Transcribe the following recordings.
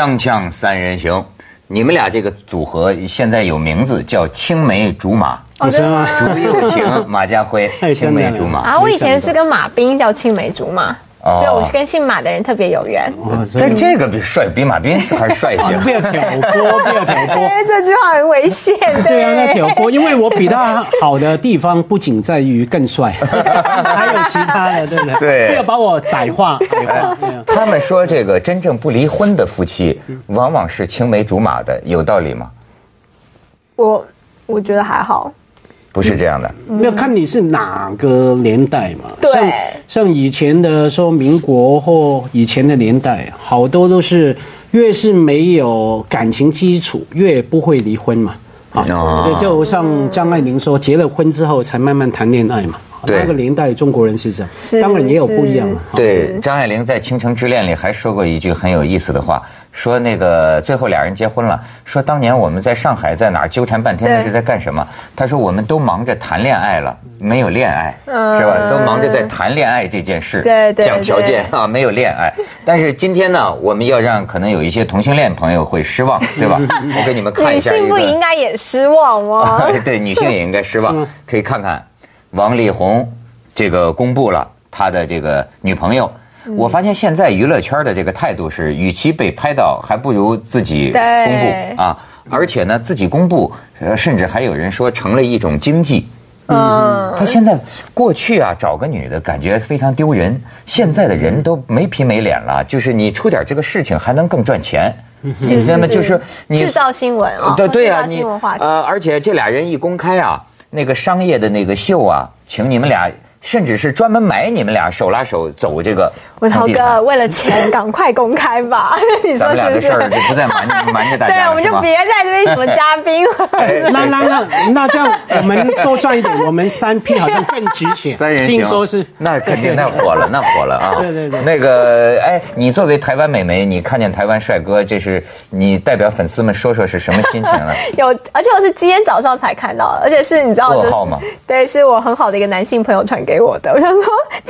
锵锵三人行，你们俩这个组合现在有名字叫青梅竹马，不是吗？竹又婷、马家辉，青梅竹马。啊，我以前是跟马斌叫青梅竹马。所以我是跟姓马的人特别有缘。但这个比帅，比马斌还帅一些。不要挑拨，不要挑拨。这句话很危险。对啊，那挑拨，因为我比他好的地方不仅在于更帅，还有其他的，对不对？对。不要把我窄化。他们说这个真正不离婚的夫妻，往往是青梅竹马的，有道理吗？我我觉得还好。不是这样的，要看你是哪个年代嘛。对，像像以前的说民国或以前的年代，好多都是越是没有感情基础，越不会离婚嘛。啊，就像张爱玲说，结了婚之后才慢慢谈恋爱嘛。那个年代中国人是这样，当然也有不一样了。对，张爱玲在《倾城之恋》里还说过一句很有意思的话，说那个最后俩人结婚了，说当年我们在上海在哪儿纠缠半天，那是在干什么？他说我们都忙着谈恋爱了，没有恋爱，是吧？都忙着在谈恋爱这件事，对对讲条件啊，没有恋爱。但是今天呢，我们要让可能有一些同性恋朋友会失望，对吧？我给你们看一下。女性不应该也失望吗？对，女性也应该失望。可以看看。王力宏这个公布了他的这个女朋友，我发现现在娱乐圈的这个态度是，与其被拍到，还不如自己公布啊！而且呢，自己公布，呃，甚至还有人说成了一种经济。嗯，他现在过去啊，找个女的感觉非常丢人，现在的人都没皮没脸了，就是你出点这个事情还能更赚钱，你知道吗？就是制造新闻啊，对对啊，你呃，而且这俩人一公开啊。那个商业的那个秀啊，请你们俩。甚至是专门买你们俩手拉手走这个。文涛哥，为了钱，赶快公开吧！你说是不是？就不再瞒 瞒着大家对，我们就别在这边什么嘉宾了。那那那那这样，我们多赚一点，我们三 P 好像更值钱。三人听说是那肯定那火了，那火了啊！对对对。那个哎，你作为台湾美眉，你看见台湾帅哥，这是你代表粉丝们说说是什么心情了？有，而且我是今天早上才看到的，而且是你知道噩耗吗？对，是我很好的一个男性朋友传给我的。我想说，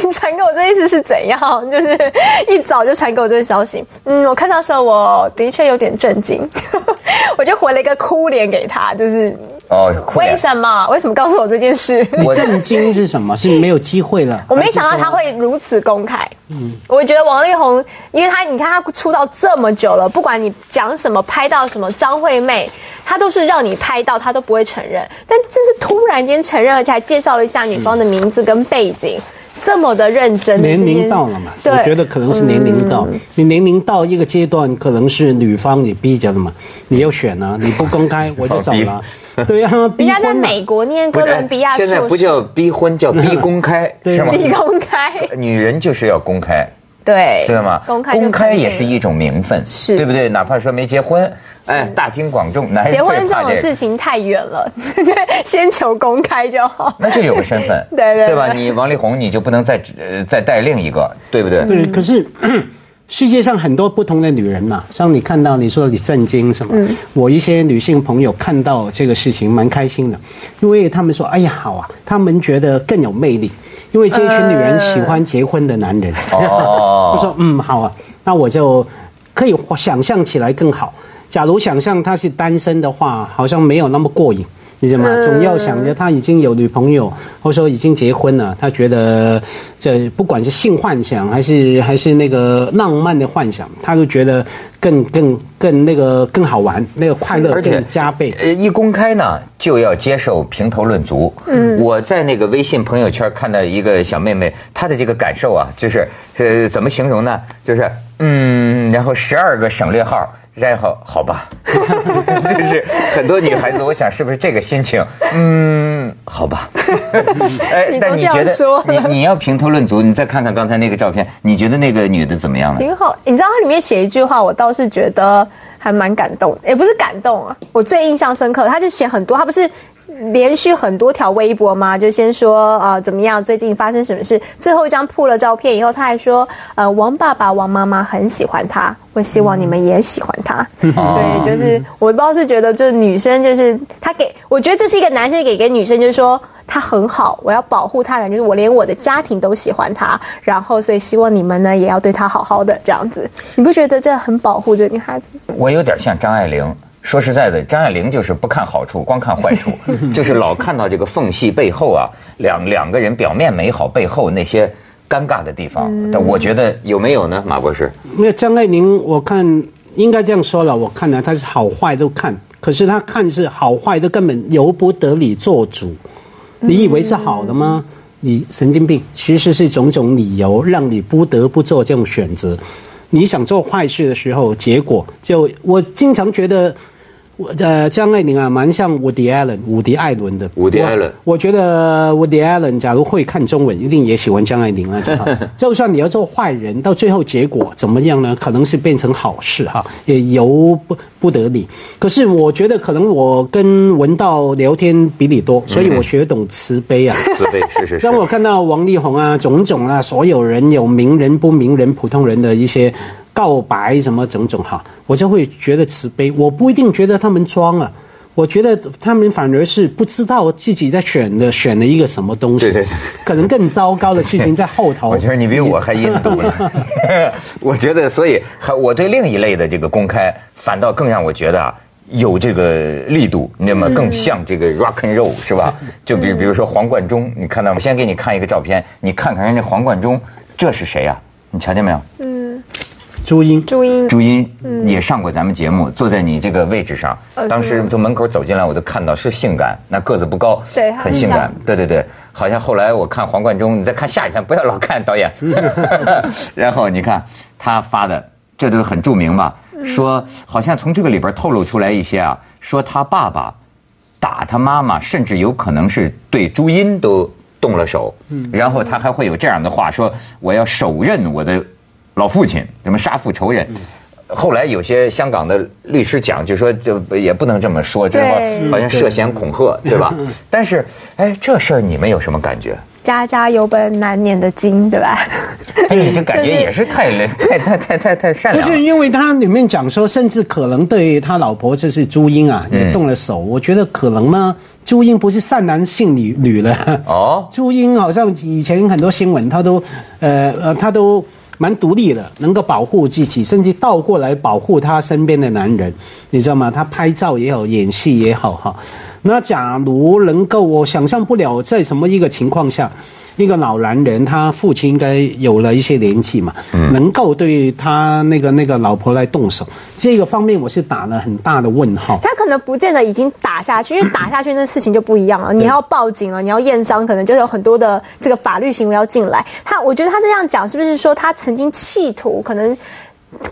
你传给我这意思是怎样？就是一早就传给我这个消息。嗯，我看到时候我的确有点震惊，我就回了一个哭脸给他，就是哦，为什么？为什么告诉我这件事？你震惊是什么？是没有机会了。我没想到他会如此公开。嗯，我觉得王力宏，因为他你看他出道这么久了，不管你讲什么，拍到什么张惠妹，他都是让你拍到，他都不会承认。但这是突然间承认，而且还介绍了一下女方的名字跟背景。这么的认真，年龄到了嘛？我觉得可能是年龄到，你年龄到一个阶段，可能是女方你逼着的嘛？你要选啊，你不公开我就走了。对啊，人家在美国念哥伦比亚，现在不叫逼婚，叫逼公开，是吗？逼公开，女人就是要公开。对，知道吗？公开公开也是一种名分，是对不对？哪怕说没结婚，哎，大庭广众，男人结婚这种事情太远了，先求公开就好。那就有个身份，对对，对吧？你王力宏，你就不能再呃再带另一个，对不对？对，可是。世界上很多不同的女人嘛，像你看到你说你震惊什么？我一些女性朋友看到这个事情蛮开心的，因为他们说：“哎呀，好啊！”他们觉得更有魅力，因为这一群女人喜欢结婚的男人。哦，我说：“嗯，好啊，那我就可以想象起来更好。假如想象他是单身的话，好像没有那么过瘾。”你知道吗？总要想着他已经有女朋友，或者说已经结婚了，他觉得这不管是性幻想还是还是那个浪漫的幻想，他都觉得更更更那个更好玩，那个快乐更加倍。呃，一公开呢，就要接受评头论足。嗯，我在那个微信朋友圈看到一个小妹妹，她的这个感受啊，就是呃，怎么形容呢？就是嗯，然后十二个省略号。然后好吧，就是很多女孩子，我想是不是这个心情？嗯，好吧。哎，但你觉得你你要评头论足，你再看看刚才那个照片，你觉得那个女的怎么样呢？挺好。你知道它里面写一句话，我倒是觉得还蛮感动，也不是感动啊，我最印象深刻，他就写很多，他不是连续很多条微博嘛，就先说呃怎么样，最近发生什么事，最后一张铺了照片以后，他还说呃王爸爸、王妈妈很喜欢他，我希望你们也喜欢他。所以就是我不知道是觉得就是女生就是他给我觉得这是一个男生给给女生就是说他很好，我要保护他，感觉我连我的家庭都喜欢他，然后所以希望你们呢也要对他好好的这样子，你不觉得这很保护这个女孩子？我有点像张爱玲。说实在的，张爱玲就是不看好处，光看坏处，就是老看到这个缝隙背后啊，两两个人表面美好背后那些尴尬的地方。但我觉得有没有呢，马博士？没有张爱玲，我看应该这样说了，我看来，她是好坏都看，可是她看是好坏都根本由不得你做主。你以为是好的吗？你神经病！其实是种种理由让你不得不做这种选择。你想做坏事的时候，结果就我经常觉得。呃，张爱玲啊，蛮像伍迪·艾伦，伍迪·艾伦的。伍迪·艾伦，我觉得伍迪·艾伦假如会看中文，一定也喜欢张爱玲啊。就算你要做坏人，到最后结果怎么样呢？可能是变成好事哈，也由不不得你。可是我觉得，可能我跟文道聊天比你多，所以我学懂慈悲啊。慈悲是是是。当我看到王力宏啊，种种啊，所有人有名人不名人、普通人的一些。告白什么种种哈，我就会觉得慈悲。我不一定觉得他们装啊，我觉得他们反而是不知道自己在选的选了一个什么东西，对对，可能更糟糕的事情在后头。我觉得你比我还阴毒呢。我觉得，所以还我对另一类的这个公开，反倒更让我觉得啊，有这个力度，那么更像这个 rock and roll 是吧？就比比如说黄贯中，你看到吗？先给你看一个照片，你看看人家黄贯中，这是谁呀？你瞧见没有？嗯。朱茵，朱茵，朱茵也上过咱们节目，坐在你这个位置上。当时从门口走进来，我都看到是性感，那个子不高，对，很性感。对对对，好像后来我看黄贯中，你再看下一篇，不要老看导演。然后你看他发的，这都很著名吧？说好像从这个里边透露出来一些啊，说他爸爸打他妈妈，甚至有可能是对朱茵都动了手。然后他还会有这样的话说：“我要手刃我的。”老父亲什么杀父仇人？后来有些香港的律师讲，就说就也不能这么说，就是说好像涉嫌恐吓，对吧？但是，哎，这事儿你们有什么感觉？家家有本难念的经，对吧？哎，这感觉也是太 太太太太太善良。不是因为他里面讲说，甚至可能对他老婆就是朱茵啊，也动了手。我觉得可能呢，朱茵不是善男信女女了。哦，朱茵好像以前很多新闻，她都呃呃，他都。蛮独立的，能够保护自己，甚至倒过来保护他身边的男人，你知道吗？他拍照也好，演戏也好，哈。那假如能够，我想象不了在什么一个情况下。一个老男人，他父亲应该有了一些年纪嘛，能够对他那个那个老婆来动手，这个方面我是打了很大的问号。他可能不见得已经打下去，因为打下去那事情就不一样了。你要报警了，你要验伤，可能就有很多的这个法律行为要进来。他，我觉得他这样讲，是不是说他曾经企图可能？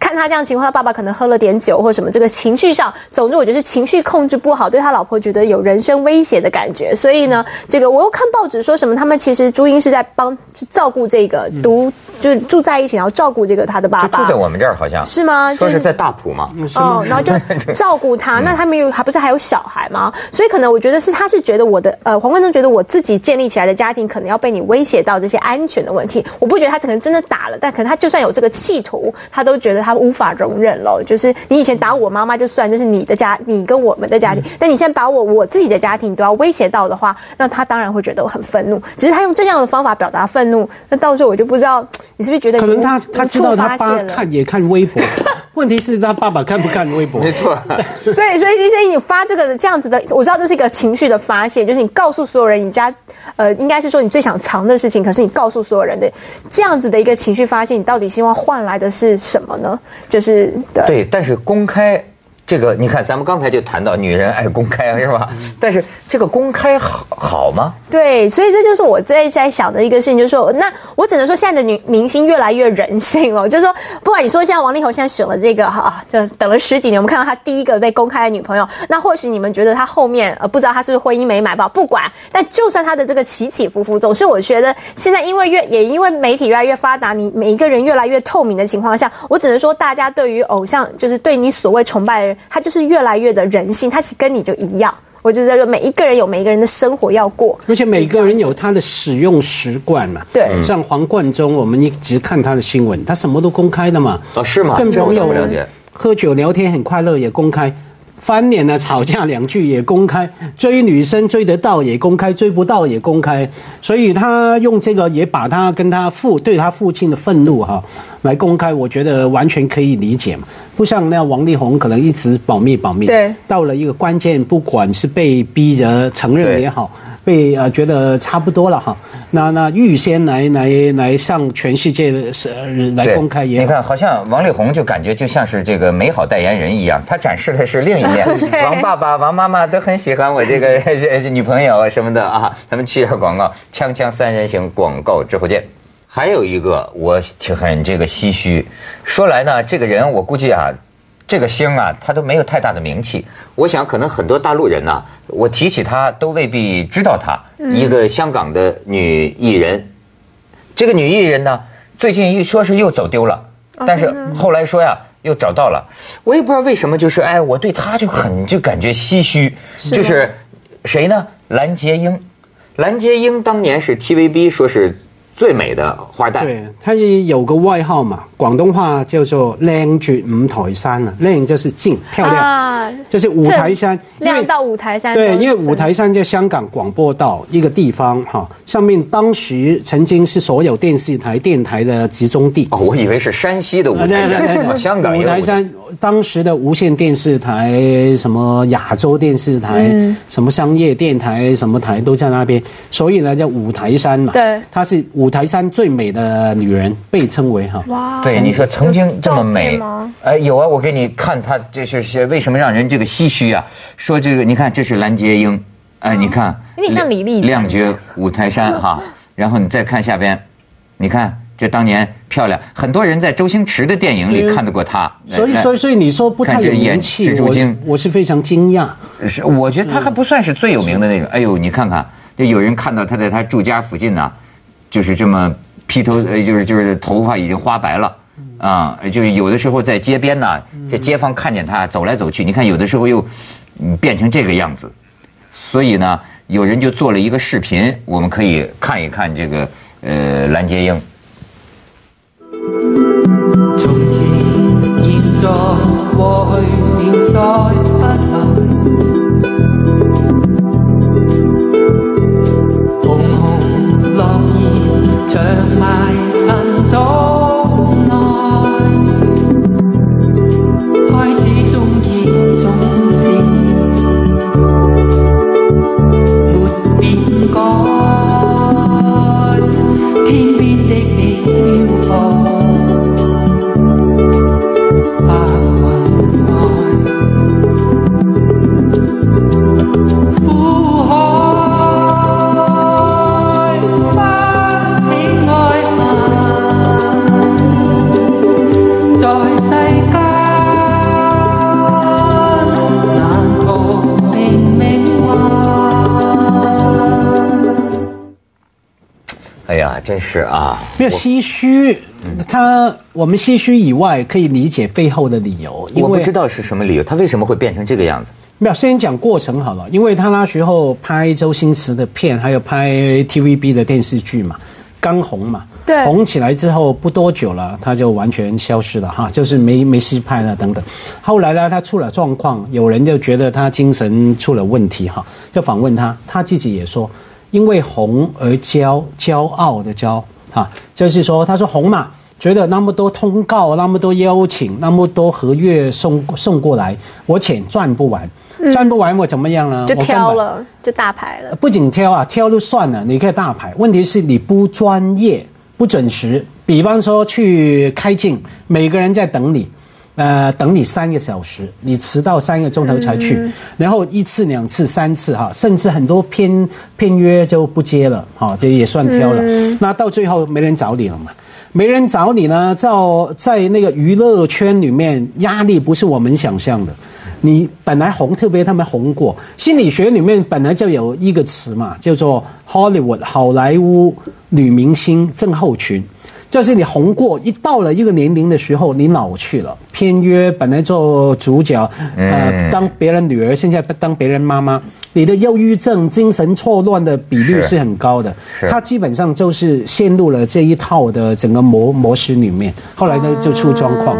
看他这样情况，他爸爸可能喝了点酒或什么，这个情绪上，总之我觉得是情绪控制不好，对他老婆觉得有人身威胁的感觉。所以呢，这个我又看报纸说什么，他们其实朱茵是在帮照顾这个独，就是住在一起，然后照顾这个他的爸爸。就住在我们这儿好像是吗？说是在大埔嘛。哦，然后就照顾他。那他们有还不是还有小孩吗？所以可能我觉得是他是觉得我的呃黄贯中觉得我自己建立起来的家庭可能要被你威胁到这些安全的问题。我不觉得他可能真的打了，但可能他就算有这个企图，他都觉。觉得他无法容忍了，就是你以前打我妈妈就算，这是你的家，你跟我们的家庭，但你现在把我我自己的家庭都要威胁到的话，那他当然会觉得我很愤怒。只是他用这样的方法表达愤怒，那到时候我就不知道你是不是觉得可能他他知道他爸看也看微博，问题是他爸爸看不看微博？没错。所以所以所以你发这个这样子的，我知道这是一个情绪的发泄，就是你告诉所有人你家呃应该是说你最想藏的事情，可是你告诉所有人的这样子的一个情绪发泄，你到底希望换来的是什么？呢，就是对，但是公开。这个你看，咱们刚才就谈到女人爱公开是吧？但是这个公开好好吗？对，所以这就是我在在想的一个事情，就是说，那我只能说现在的女明星越来越人性了。就是说，不管你说现在王力宏现在选了这个哈，就等了十几年，我们看到他第一个被公开的女朋友，那或许你们觉得他后面呃不知道他是不是婚姻美满吧？不管，但就算他的这个起起伏伏，总是我觉得现在因为越也因为媒体越来越发达，你每一个人越来越透明的情况下，我只能说大家对于偶像，就是对你所谓崇拜的人。他就是越来越的人性，他其实跟你就一样。我我就在说，每一个人有每一个人的生活要过，而且每个人有他的使用习惯嘛。对，像黄贯中，我们一直看他的新闻，他什么都公开的嘛。哦，是吗？跟朋友了解，喝酒聊天很快乐也公开。翻脸了，吵架两句也公开，追女生追得到也公开，追不到也公开，所以他用这个也把他跟他父对他父亲的愤怒哈来公开，我觉得完全可以理解嘛。不像那王力宏可能一直保密保密，对，到了一个关键，不管是被逼着承认也好。被呃觉得差不多了哈，那那预先来来来向全世界是来公开也，你看好像王力宏就感觉就像是这个美好代言人一样，他展示的是另一面。王爸爸、王妈妈都很喜欢我这个 女朋友什么的啊，咱们去下广告，锵锵三人行广告之后见。还有一个我挺很这个唏嘘，说来呢，这个人我估计啊。这个星啊，他都没有太大的名气。我想，可能很多大陆人呢，我提起他都未必知道他。一个香港的女艺人，这个女艺人呢，最近一说是又走丢了，但是后来说呀，又找到了。我也不知道为什么，就是哎，我对他就很就感觉唏嘘。就是谁呢？蓝洁瑛。蓝洁瑛当年是 TVB 说是。最美的花旦，对，他有个外号嘛，广东话叫做“靓绝五台山”啊，靓就是静漂亮，就是五台山，亮到五台山。对，因为五台山在香港广播道一个地方哈，上面当时曾经是所有电视台、电台的集中地。哦，我以为是山西的五台山，香港五台山。当时的无线电视台、什么亚洲电视台、什么商业电台、什么台都在那边，所以呢叫五台山嘛。对，她是五台山最美的女人，被称为哈。哇，对，你说曾经这么美，哎，有啊，我给你看她，这是为什么让人这个唏嘘啊？说这个，你看这是蓝洁瑛，哎，你看，有点像李丽。亮绝五台山哈，然后你再看下边，你看。这当年漂亮，很多人在周星驰的电影里看到过她。所以，所以，所以你说不太有名气，我我是非常惊讶。是，我觉得她还不算是最有名的那个。哎呦，你看看，就有人看到她在她住家附近呢，就是这么披头，呃，就是就是头发已经花白了，啊，就是有的时候在街边呢，这街坊看见他走来走去，你看有的时候又变成这个样子，所以呢，有人就做了一个视频，我们可以看一看这个呃蓝洁瑛。在过去，现在。真是啊，没有唏嘘。他我们唏嘘以外，可以理解背后的理由。我不知道是什么理由，他为什么会变成这个样子？没有，先讲过程好了。因为他那时候拍周星驰的片，还有拍 TVB 的电视剧嘛，刚红嘛。对。红起来之后不多久了，他就完全消失了哈，就是没没戏拍了等等。后来呢，他出了状况，有人就觉得他精神出了问题哈，就访问他，他自己也说。因为红而骄骄傲的骄，哈，就是说，他说红嘛，觉得那么多通告，那么多邀请，那么多合约送送过来，我钱赚不完，赚不完我怎么样呢？就挑了，就大牌了。不仅挑啊，挑就算了，你可以大牌，问题是你不专业、不准时。比方说去开镜，每个人在等你。呃，等你三个小时，你迟到三个钟头才去，然后一次、两次、三次哈，甚至很多片片约就不接了，哈，这也算挑了。那到最后没人找你了嘛？没人找你呢，在在那个娱乐圈里面，压力不是我们想象的。你本来红，特别他们红过，心理学里面本来就有一个词嘛，叫做 Hollywood 好莱坞女明星症候群。就是你红过，一到了一个年龄的时候，你老去了。片约本来做主角，呃，当别人女儿，现在当别人妈妈。你的忧郁症、精神错乱的比率是很高的。他基本上就是陷入了这一套的整个模模式里面，后来呢就出状况。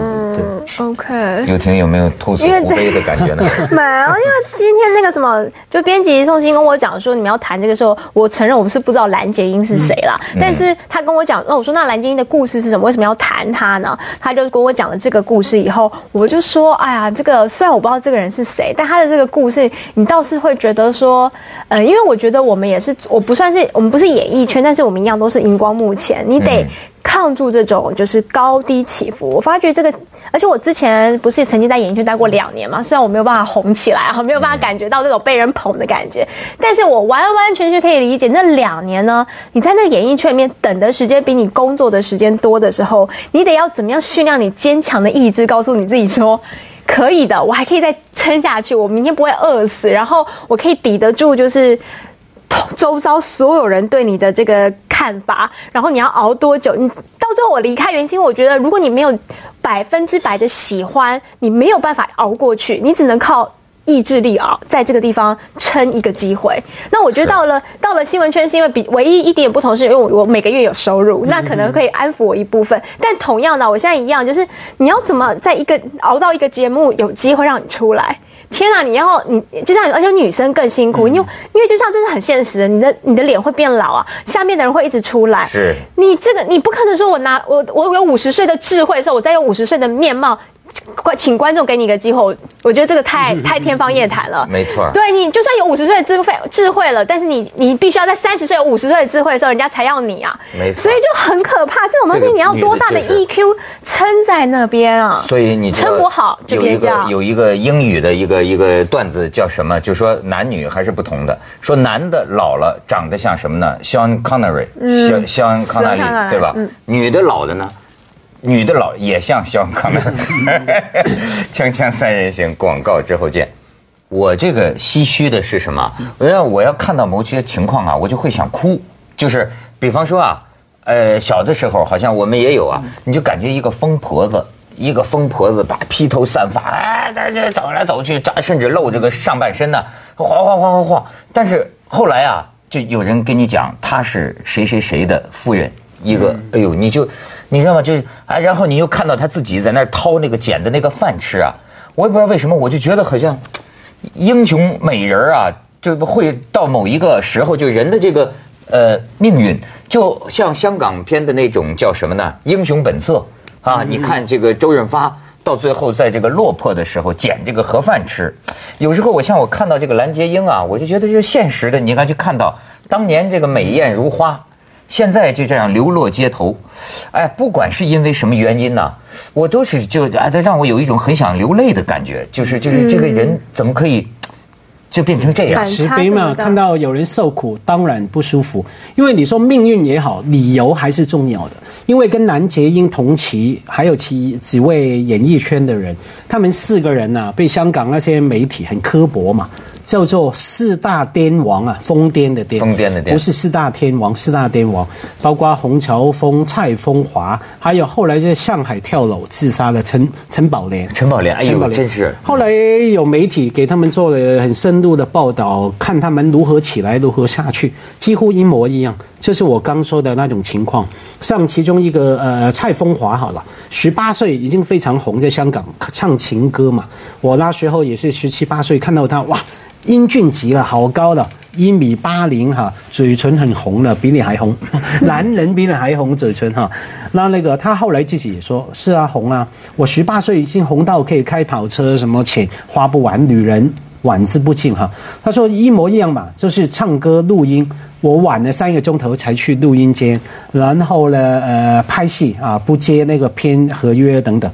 OK，有婷有没有吐因苦悲的感觉呢？没有，因为今天那个什么，就编辑宋鑫跟我讲说，你们要谈这个时候，我承认我们是不知道蓝洁瑛是谁啦。但是他跟我讲，那我说那蓝洁瑛的故事是什么？为什么要谈他呢？他就跟我讲了这个故事以后，我就说，哎呀，这个虽然我不知道这个人是谁，但他的这个故事，你倒是会觉得说，呃，因为我觉得我们也是，我不算是我们不是演艺圈，但是我们一样都是荧光幕前，你得。抗住这种就是高低起伏，我发觉这个，而且我之前不是曾经在演艺圈待过两年嘛，虽然我没有办法红起来哈，没有办法感觉到这种被人捧的感觉，但是我完完全全可以理解那两年呢，你在那演艺圈里面等的时间比你工作的时间多的时候，你得要怎么样训练你坚强的意志，告诉你自己说可以的，我还可以再撑下去，我明天不会饿死，然后我可以抵得住就是。周遭所有人对你的这个看法，然后你要熬多久？你到最后我离开原星，我觉得如果你没有百分之百的喜欢，你没有办法熬过去，你只能靠意志力熬，在这个地方撑一个机会。那我觉得到了到了新闻圈，是因为比唯一一点不同是因为我我每个月有收入，那可能可以安抚我一部分。但同样的，我现在一样，就是你要怎么在一个熬到一个节目有机会让你出来。天啊！你要你就像而且女生更辛苦，因为因为就像这是很现实的，你的你的脸会变老啊，下面的人会一直出来。是，你这个你不可能说我拿我我有五十岁的智慧的时候，我再用五十岁的面貌。观请观众给你一个机会，我觉得这个太 太天方夜谭了。没错，对你就算有五十岁的智慧智慧了，但是你你必须要在三十岁五十岁的智慧的时候，人家才要你啊。没错，所以就很可怕。这种东西你要多大的 EQ 撑在那边啊？所以你撑不好就别叫有一个英语的一个一个段子叫什么？就说男女还是不同的。说男的老了长得像什么呢？Sean Connery，像像康纳利，对吧？女的老的呢？女的老也像肖康的，锵锵三人行广告之后见。我这个唏嘘的是什么？我要我要看到某些情况啊，我就会想哭。就是比方说啊，呃，小的时候好像我们也有啊，你就感觉一个疯婆子，一个疯婆子把披头散发，哎，在这走来走去，甚至露这个上半身呢，晃晃晃晃晃。但是后来啊，就有人跟你讲她是谁谁谁的夫人，一个，哎呦，你就。你知道吗？就哎，然后你又看到他自己在那儿掏那个捡的那个饭吃啊！我也不知道为什么，我就觉得好像英雄美人啊，就会到某一个时候，就人的这个呃命运，就像香港片的那种叫什么呢？英雄本色啊！你看这个周润发到最后在这个落魄的时候捡这个盒饭吃，有时候我像我看到这个蓝洁瑛啊，我就觉得就现实的，你应该去看到当年这个美艳如花。现在就这样流落街头，哎，不管是因为什么原因呢，我都是就哎，他让我有一种很想流泪的感觉，就是就是这个人怎么可以就变成这样？慈悲嘛，看到有人受苦，当然不舒服。因为你说命运也好，理由还是重要的。因为跟南杰英同期，还有其几位演艺圈的人，他们四个人呐，被香港那些媒体很刻薄嘛。叫做四大癫王啊，疯癫的癫，疯癫的癫，不是四大天王，四大癫王包括洪乔峰、蔡枫华，还有后来在上海跳楼自杀的陈陈宝莲。陈宝莲，哎呦，真是。后来有媒体给他们做了很深入的报道，看他们如何起来，如何下去，几乎一模一样。就是我刚说的那种情况。像其中一个呃蔡枫华，好了，十八岁已经非常红，在香港唱情歌嘛。我那时候也是十七八岁，看到他哇。英俊极了，好高的，一米八零哈，嘴唇很红的，比你还红，男人比你还红嘴唇哈。那那个他后来自己也说，是啊，红啊，我十八岁已经红到可以开跑车，什么钱花不完，女人晚之不尽哈。他说一模一样嘛，就是唱歌录音，我晚了三个钟头才去录音间，然后呢，呃，拍戏啊，不接那个片合约等等。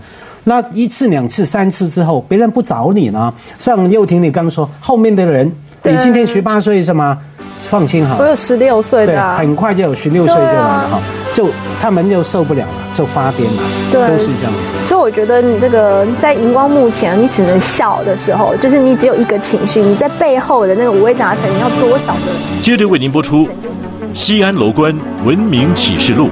那一次、两次、三次之后，别人不找你呢？像又婷，你刚说后面的人，你今天十八岁是吗？放心哈，我有十六岁的，很快就有十六岁就来了哈，就他们就受不了了，就发癫了，对，都是这样子。所以我觉得你这个在荧光幕前，你只能笑的时候，就是你只有一个情绪，你在背后的那个五味杂陈，你要多少个？接着为您播出《西安楼观文明启示录》。